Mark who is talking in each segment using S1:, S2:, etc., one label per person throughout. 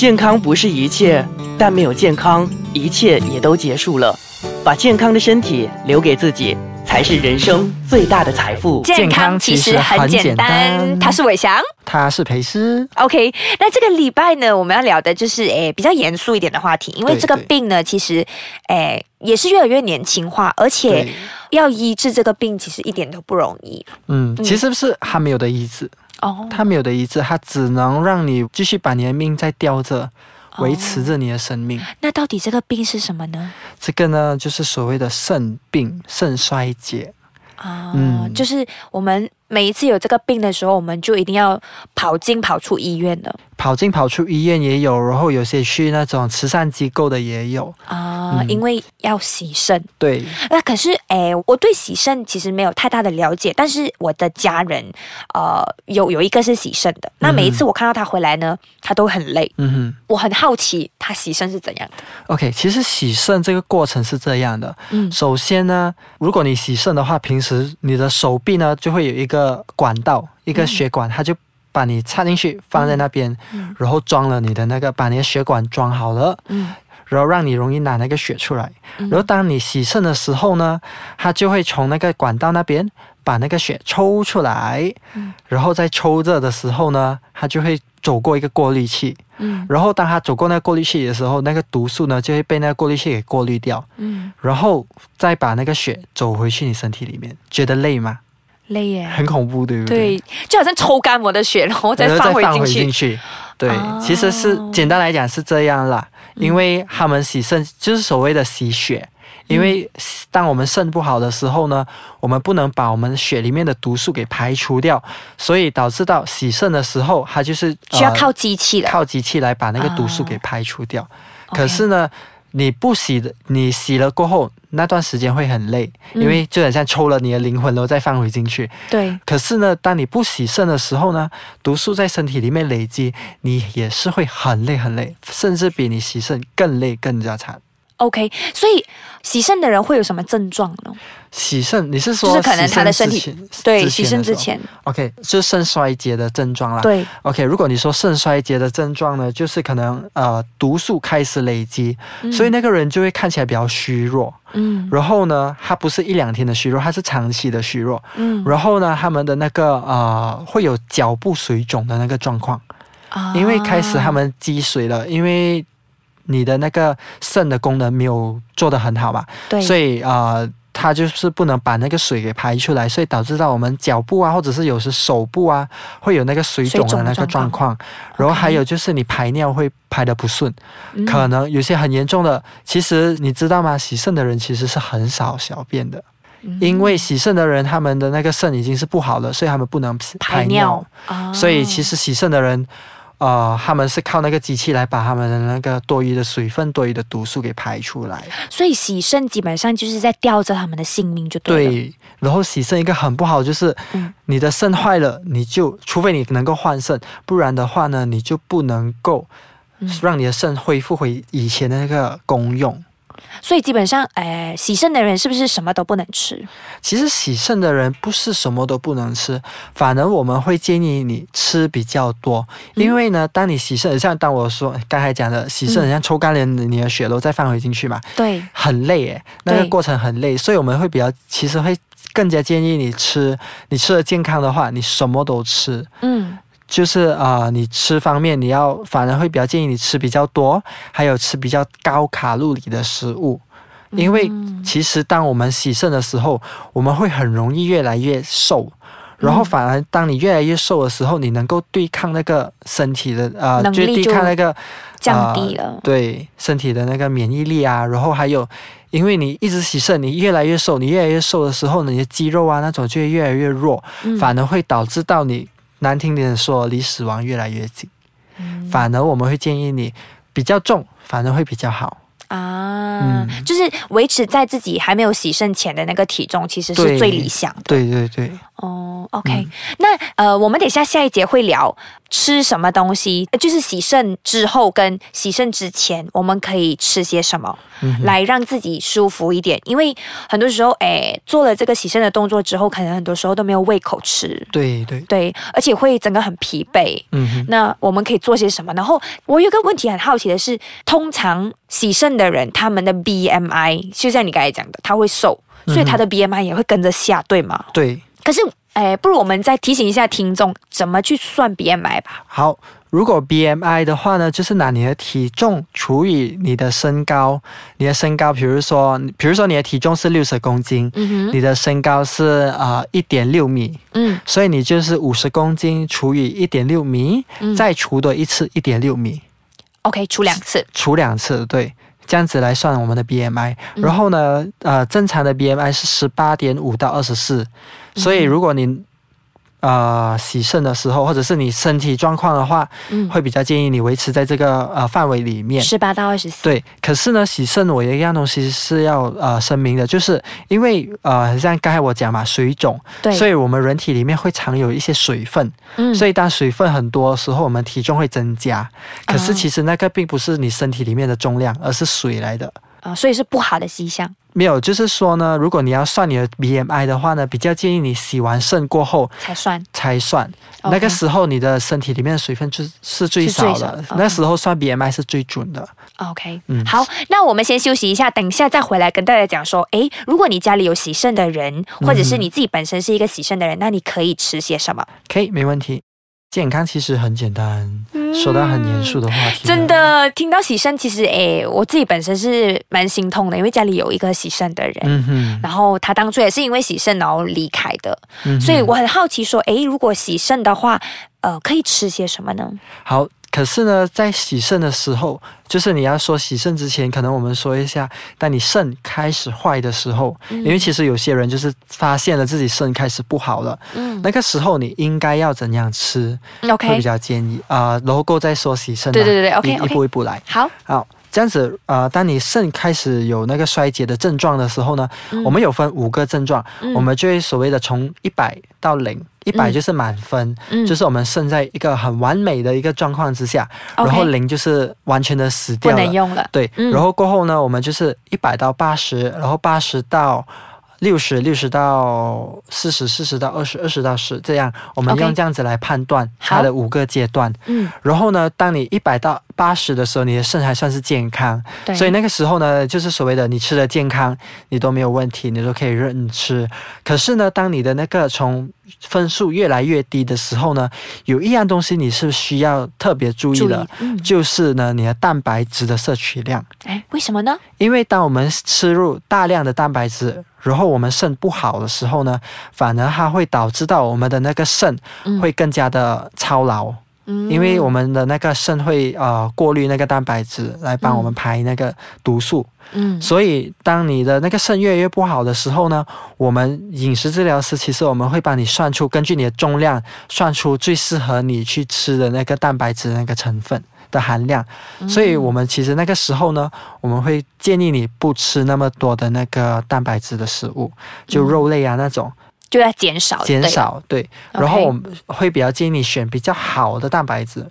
S1: 健康不是一切，但没有健康，一切也都结束了。把健康的身体留给自己，才是人生最大的财富。
S2: 健康其实很简单。他是伟翔，
S3: 他是裴师。
S2: OK，那这个礼拜呢，我们要聊的就是诶比较严肃一点的话题，因为这个病呢，其实诶也是越来越年轻化，而且要医治这个病，其实一点都不容易。
S3: 嗯，其实是还没有的医治哦，他没有的医治，它只能让你继续把你的命再吊着。维持着你的生命。
S2: 那到底这个病是什么呢？
S3: 这个呢，就是所谓的肾病、肾衰竭
S2: 啊。嗯，就是我们每一次有这个病的时候，我们就一定要跑进跑出医院的。
S3: 跑进跑出医院也有，然后有些去那种慈善机构的也有
S2: 啊，因为要洗肾。
S3: 对，
S2: 那可是哎，我对洗肾其实没有太大的了解，但是我的家人呃有有一个是洗肾的，那每一次我看到他回来呢，他都很累。嗯哼，我很好奇他洗肾是怎样的。
S3: OK，其实洗肾这个过程是这样的。嗯，首先呢，如果你洗肾的话，平时你的手臂呢就会有一个管道，一个血管，它就。把你插进去，放在那边，然后装了你的那个，把你的血管装好了，然后让你容易拿那个血出来。然后当你洗肾的时候呢，它就会从那个管道那边把那个血抽出来，然后在抽着的时候呢，它就会走过一个过滤器，然后当它走过那个过滤器的时候，那个毒素呢就会被那个过滤器给过滤掉，然后再把那个血走回去你身体里面。觉得累吗？
S2: 累耶，
S3: 很恐怖，对不对？
S2: 对，就好像抽干我的血，然后再放回进去。
S3: 对，其实是简单来讲是这样啦，因为他们洗肾就是所谓的洗血，因为当我们肾不好的时候呢，我们不能把我们血里面的毒素给排除掉，所以导致到洗肾的时候，它就是
S2: 需要靠机器的，
S3: 靠机器来把那个毒素给排除掉。可是呢，你不洗的，你洗了过后。那段时间会很累，因为就很像抽了你的灵魂，然后再放回进去。
S2: 对。
S3: 可是呢，当你不洗肾的时候呢，毒素在身体里面累积，你也是会很累很累，甚至比你洗肾更累更加惨。
S2: OK，所以洗肾的人会有什么症状呢？
S3: 洗肾，你是说
S2: 就是可能他的身体对洗肾之前
S3: ，OK，就是肾衰竭的症状啦。
S2: 对
S3: ，OK，如果你说肾衰竭的症状呢，就是可能呃毒素开始累积，所以那个人就会看起来比较虚弱。嗯，然后呢，他不是一两天的虚弱，他是长期的虚弱。嗯，然后呢，他们的那个呃会有脚部水肿的那个状况，啊，因为开始他们积水了，因为。你的那个肾的功能没有做得很好嘛？
S2: 对，
S3: 所以啊，它就是不能把那个水给排出来，所以导致到我们脚部啊，或者是有时手部啊，会有那个水肿的那个状况。然后还有就是你排尿会排的不顺，可能有些很严重的。其实你知道吗？洗肾的人其实是很少小便的，因为洗肾的人他们的那个肾已经是不好了，所以他们不能排尿。所以其实洗肾的人。呃，他们是靠那个机器来把他们的那个多余的水分、多余的毒素给排出来。
S2: 所以洗肾基本上就是在吊着他们的性命，就对。
S3: 对，然后洗肾一个很不好就是，你的肾坏了，你就除非你能够换肾，不然的话呢，你就不能够让你的肾恢复回以前的那个功用。
S2: 所以基本上，哎，洗肾的人是不是什么都不能吃？
S3: 其实洗肾的人不是什么都不能吃，反而我们会建议你吃比较多。因为呢，当你洗肾，像当我说刚才讲的洗肾，像抽干了你的血肉再放回进去嘛，
S2: 对，
S3: 很累诶，那个过程很累，所以我们会比较，其实会更加建议你吃。你吃的健康的话，你什么都吃，嗯。就是啊，你吃方面你要反而会比较建议你吃比较多，还有吃比较高卡路里的食物，因为其实当我们洗肾的时候，我们会很容易越来越瘦，然后反而当你越来越瘦的时候，你能够对抗那个身体的
S2: 呃，就
S3: 对抗那个
S2: 降低了，
S3: 对身体的那个免疫力啊，然后还有因为你一直洗肾，你越来越瘦，你越来越瘦的时候，你的肌肉啊那种就会越来越弱，反而会导致到你。难听点说，离死亡越来越近，反而我们会建议你比较重，反而会比较好
S2: 啊。就是维持在自己还没有洗肾前的那个体重，其实是最理想的。
S3: 对对对。
S2: 哦，OK，那呃，我们等下下一节会聊吃什么东西，就是洗肾之后跟洗肾之前，我们可以吃些什么，来让自己舒服一点。因为很多时候，哎，做了这个洗肾的动作之后，可能很多时候都没有胃口吃。
S3: 对对
S2: 对，而且会整个很疲惫。嗯，那我们可以做些什么？然后我有个问题很好奇的是，通常洗肾的人，他们的 BMI 就像你刚才讲的，他会瘦，所以他的 BMI 也会跟着下，对吗？
S3: 对。
S2: 可是。哎，不如我们再提醒一下听众怎么去算 BMI 吧。
S3: 好，如果 BMI 的话呢，就是拿你的体重除以你的身高。你的身高，比如说，比如说你的体重是六十公斤，你的身高是啊一点六米，嗯，所以你就是五十公斤除以一点六米，再除多一次一点六米。
S2: OK，除两次。
S3: 除两次，对。这样子来算我们的 BMI，然后呢，呃，正常的 BMI 是十八点五到二十四，所以如果你。呃，洗肾的时候，或者是你身体状况的话，嗯，会比较建议你维持在这个呃范围里面，
S2: 十八到二十四。
S3: 对，可是呢，洗肾我有一样东西是要呃声明的，就是因为呃像刚才我讲嘛，水肿，
S2: 对，
S3: 所以我们人体里面会藏有一些水分，嗯，所以当水分很多的时候，我们体重会增加。可是其实那个并不是你身体里面的重量，而是水来的。
S2: 啊，所以是不好的迹象。
S3: 没有，就是说呢，如果你要算你的 BMI 的话呢，比较建议你洗完肾过后
S2: 才算，
S3: 才算。那个时候你的身体里面的水分就是最少的，那时候算 BMI 是最准的。
S2: OK，嗯，好，那我们先休息一下，等一下再回来跟大家讲说，诶，如果你家里有洗肾的人，或者是你自己本身是一个洗肾的人，那你可以吃些什么？
S3: 可以，没问题。健康其实很简单，说到很严肃的话题。
S2: 真的，听到喜肾，其实诶，我自己本身是蛮心痛的，因为家里有一个喜肾的人，嗯哼，然后他当初也是因为喜肾然后离开的，所以我很好奇说，诶，如果喜肾的话，呃，可以吃些什么呢？
S3: 好。可是呢，在洗肾的时候，就是你要说洗肾之前，可能我们说一下，当你肾开始坏的时候，因为其实有些人就是发现了自己肾开始不好了，嗯，那个时候你应该要怎样吃
S2: ？OK，
S3: 会比较建议啊，然后再说洗肾，
S2: 对对对，OK，
S3: 一步一步来，
S2: 好，
S3: 好。这样子，呃，当你肾开始有那个衰竭的症状的时候呢，我们有分五个症状，我们就会所谓的从一百到零，一百就是满分，就是我们剩在一个很完美的一个状况之下，然后零就是完全的死掉了，
S2: 不能用了。
S3: 对，然后过后呢，我们就是一百到八十，然后八十到。六十六十到四十，四十到二十，二十到十，这样我们用这样子来判断它的五个阶段。嗯，然后呢，当你一百到八十的时候，你的肾还算是健康，所以那个时候呢，就是所谓的你吃的健康，你都没有问题，你都可以任吃。可是呢，当你的那个从分数越来越低的时候呢，有一样东西你是需要特别注意的，就是呢，你的蛋白质的摄取量。
S2: 哎，为什么呢？
S3: 因为当我们吃入大量的蛋白质。然后我们肾不好的时候呢，反而它会导致到我们的那个肾会更加的操劳，因为我们的那个肾会呃过滤那个蛋白质来帮我们排那个毒素。嗯，所以当你的那个肾越来越不好的时候呢，我们饮食治疗师其实我们会帮你算出根据你的重量算出最适合你去吃的那个蛋白质那个成分。的含量，所以我们其实那个时候呢，我们会建议你不吃那么多的那个蛋白质的食物，就肉类啊那种，
S2: 就要减少，
S3: 减少对。然后我们会比较建议你选比较好的蛋白质。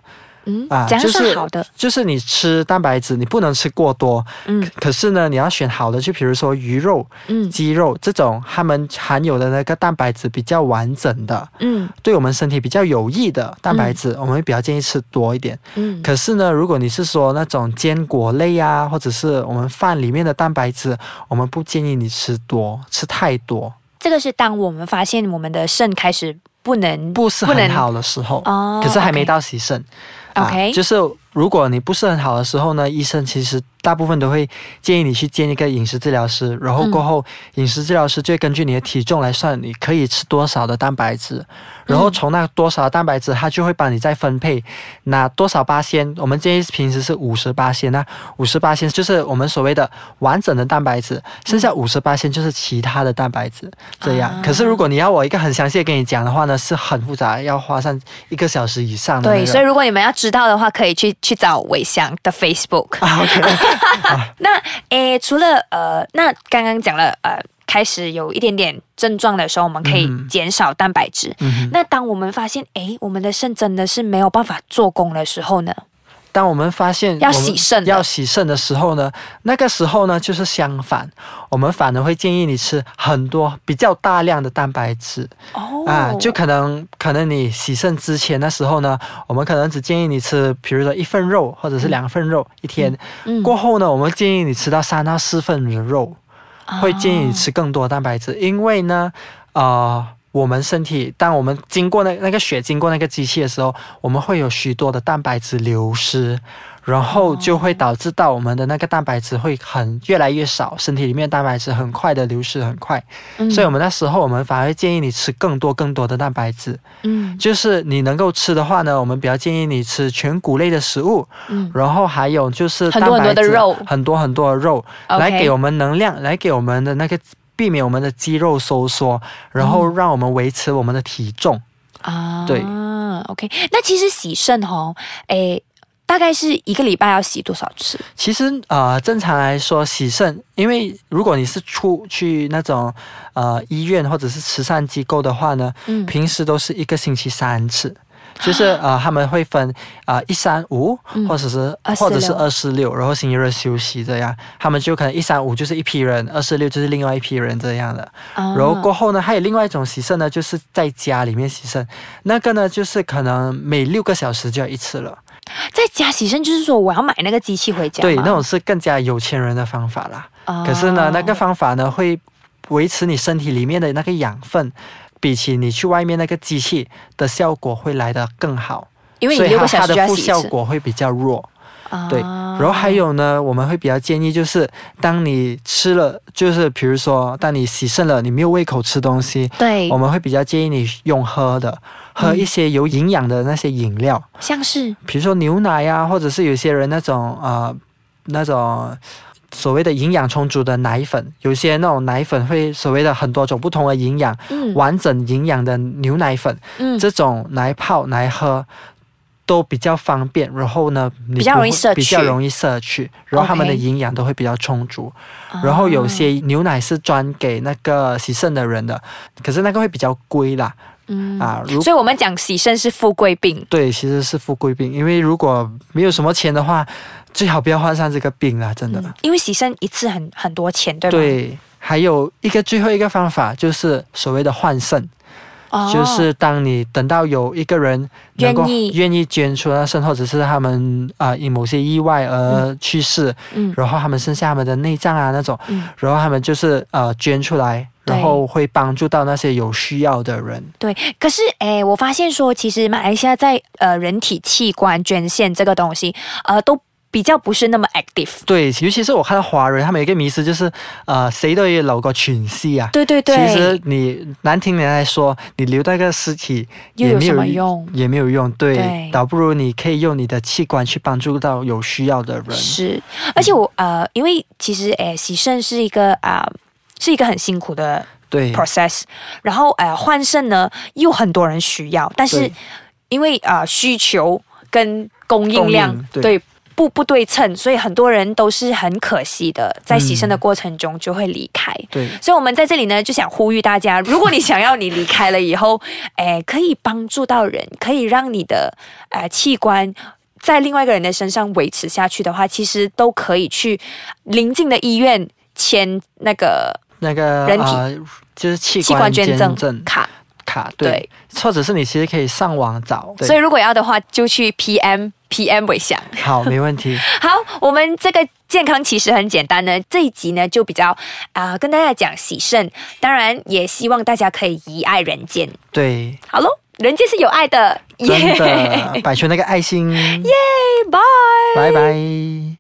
S2: 嗯啊，就是
S3: 好的，就是你吃蛋白质，你不能吃过多。嗯，可是呢，你要选好的，就比如说鱼肉、嗯，鸡肉这种，它们含有的那个蛋白质比较完整的，嗯，对我们身体比较有益的蛋白质，我们会比较建议吃多一点。嗯，可是呢，如果你是说那种坚果类啊，或者是我们饭里面的蛋白质，我们不建议你吃多，吃太多。
S2: 这个是当我们发现我们的肾开始不能
S3: 不是很好的时候，哦，可是还没到洗肾。
S2: OK，
S3: 就是如果你不是很好的时候呢，医生其实大部分都会建议你去见一个饮食治疗师，然后过后饮食治疗师就会根据你的体重来算你可以吃多少的蛋白质，然后从那多少蛋白质，他就会帮你再分配拿多少八仙。我们建议平时是五十八仙，那五十八仙就是我们所谓的完整的蛋白质，剩下五十八仙就是其他的蛋白质。这样，可是如果你要我一个很详细的跟你讲的话呢，是很复杂，要花上一个小时以上的。
S2: 对，所以如果你们要。知道的话，可以去去找伟翔的 Facebook。
S3: OK。
S2: 那诶，除了呃，那刚刚讲了呃。开始有一点点症状的时候，我们可以减少蛋白质。那当我们发现，诶，我们的肾真的是没有办法做工的时候呢？
S3: 当我们发现
S2: 要洗肾
S3: 要洗肾的时候呢，那个时候呢就是相反，我们反而会建议你吃很多比较大量的蛋白质。哦。啊，就可能可能你洗肾之前的时候呢，我们可能只建议你吃，比如说一份肉或者是两份肉一天，过后呢，我们建议你吃到三到四份的肉，会建议你吃更多蛋白质，因为呢，啊。我们身体，当我们经过那那个血经过那个机器的时候，我们会有许多的蛋白质流失，然后就会导致到我们的那个蛋白质会很越来越少，身体里面蛋白质很快的流失很快，所以我们那时候我们反而建议你吃更多更多的蛋白质，嗯，就是你能够吃的话呢，我们比较建议你吃全谷类的食物，嗯，然后还有就是
S2: 很多很多的肉，
S3: 很多很多的肉来给我们能量，来给我们的那个。避免我们的肌肉收缩，然后让我们维持我们的体重啊。对
S2: ，OK。那其实洗肾哦，诶，大概是一个礼拜要洗多少次？
S3: 其实呃，正常来说洗肾，因为如果你是出去那种呃医院或者是慈善机构的话呢，嗯，平时都是一个星期三次。就是呃，他们会分啊一三五，或者是或者是二四六，然后星期日休息这样。他们就可能一三五就是一批人，二四六就是另外一批人这样的。然后过后呢，还有另外一种洗肾呢，就是在家里面洗肾，那个呢就是可能每六个小时就要一次了。
S2: 在家洗肾就是说我要买那个机器回家。
S3: 对，那种是更加有钱人的方法啦。可是呢，那个方法呢会维持你身体里面的那个养分。比起你去外面那个机器的效果会来得更好，
S2: 因为你六个小
S3: 时它的副效果会比较弱。对，然后还有呢，我们会比较建议就是，当你吃了，就是比如说，当你洗肾了，你没有胃口吃东西，
S2: 对，
S3: 我们会比较建议你用喝的，喝一些有营养的那些饮料，
S2: 像是。
S3: 比如说牛奶呀，或者是有些人那种呃那种。所谓的营养充足的奶粉，有些那种奶粉会所谓的很多种不同的营养，完整营养的牛奶粉，这种来泡来喝都比较方便，然后呢，
S2: 比较容易摄取，
S3: 比较容易摄取，然后他们的营养都会比较充足。然后有些牛奶是专给那个洗肾的人的，可是那个会比较贵啦。
S2: 嗯啊，所以我们讲洗肾是富贵病。
S3: 对，其实是富贵病，因为如果没有什么钱的话，最好不要患上这个病啦，真的。
S2: 因为洗肾一次很很多钱，对吗？
S3: 对，还有一个最后一个方法就是所谓的换肾。就是当你等到有一个人
S2: 愿意
S3: 愿意捐出那肾，或者是他们啊因某些意外而去世，嗯，然后他们剩下他们的内脏啊那种，嗯，然后他们就是呃捐出来，然后会帮助到那些有需要的人。
S2: 对，可是诶，我发现说，其实马来西亚在呃人体器官捐献这个东西，呃都。比较不是那么 active，
S3: 对，尤其是我看到华人，他们有一个迷思就是，呃，谁都有留个群戏啊。
S2: 对对对。
S3: 其实你难听点来说，你留那个尸体
S2: 也没有用，
S3: 也没有用。对。倒不如你可以用你的器官去帮助到有需要的人。
S2: 是，而且我呃，因为其实诶，洗肾是一个啊，是一个很辛苦的
S3: 对
S2: process，然后呃，换肾呢又很多人需要，但是因为啊需求跟供应量对。不不对称，所以很多人都是很可惜的，在牺牲的过程中就会离开。
S3: 对，
S2: 所以我们在这里呢，就想呼吁大家，如果你想要你离开了以后，哎，可以帮助到人，可以让你的呃器官在另外一个人的身上维持下去的话，其实都可以去临近的医院签那个
S3: 那个
S2: 人体
S3: 就是器官捐赠
S2: 卡。
S3: 卡对，或者是你其实可以上网找，
S2: 所以如果要的话，就去 PM PM 为想。
S3: 好，没问题。
S2: 好，我们这个健康其实很简单呢。这一集呢就比较啊，跟大家讲喜肾，当然也希望大家可以遗爱人间。
S3: 对，
S2: 好喽，人间是有爱的，
S3: 真的，摆出那个爱心。
S2: 耶，拜
S3: 拜拜。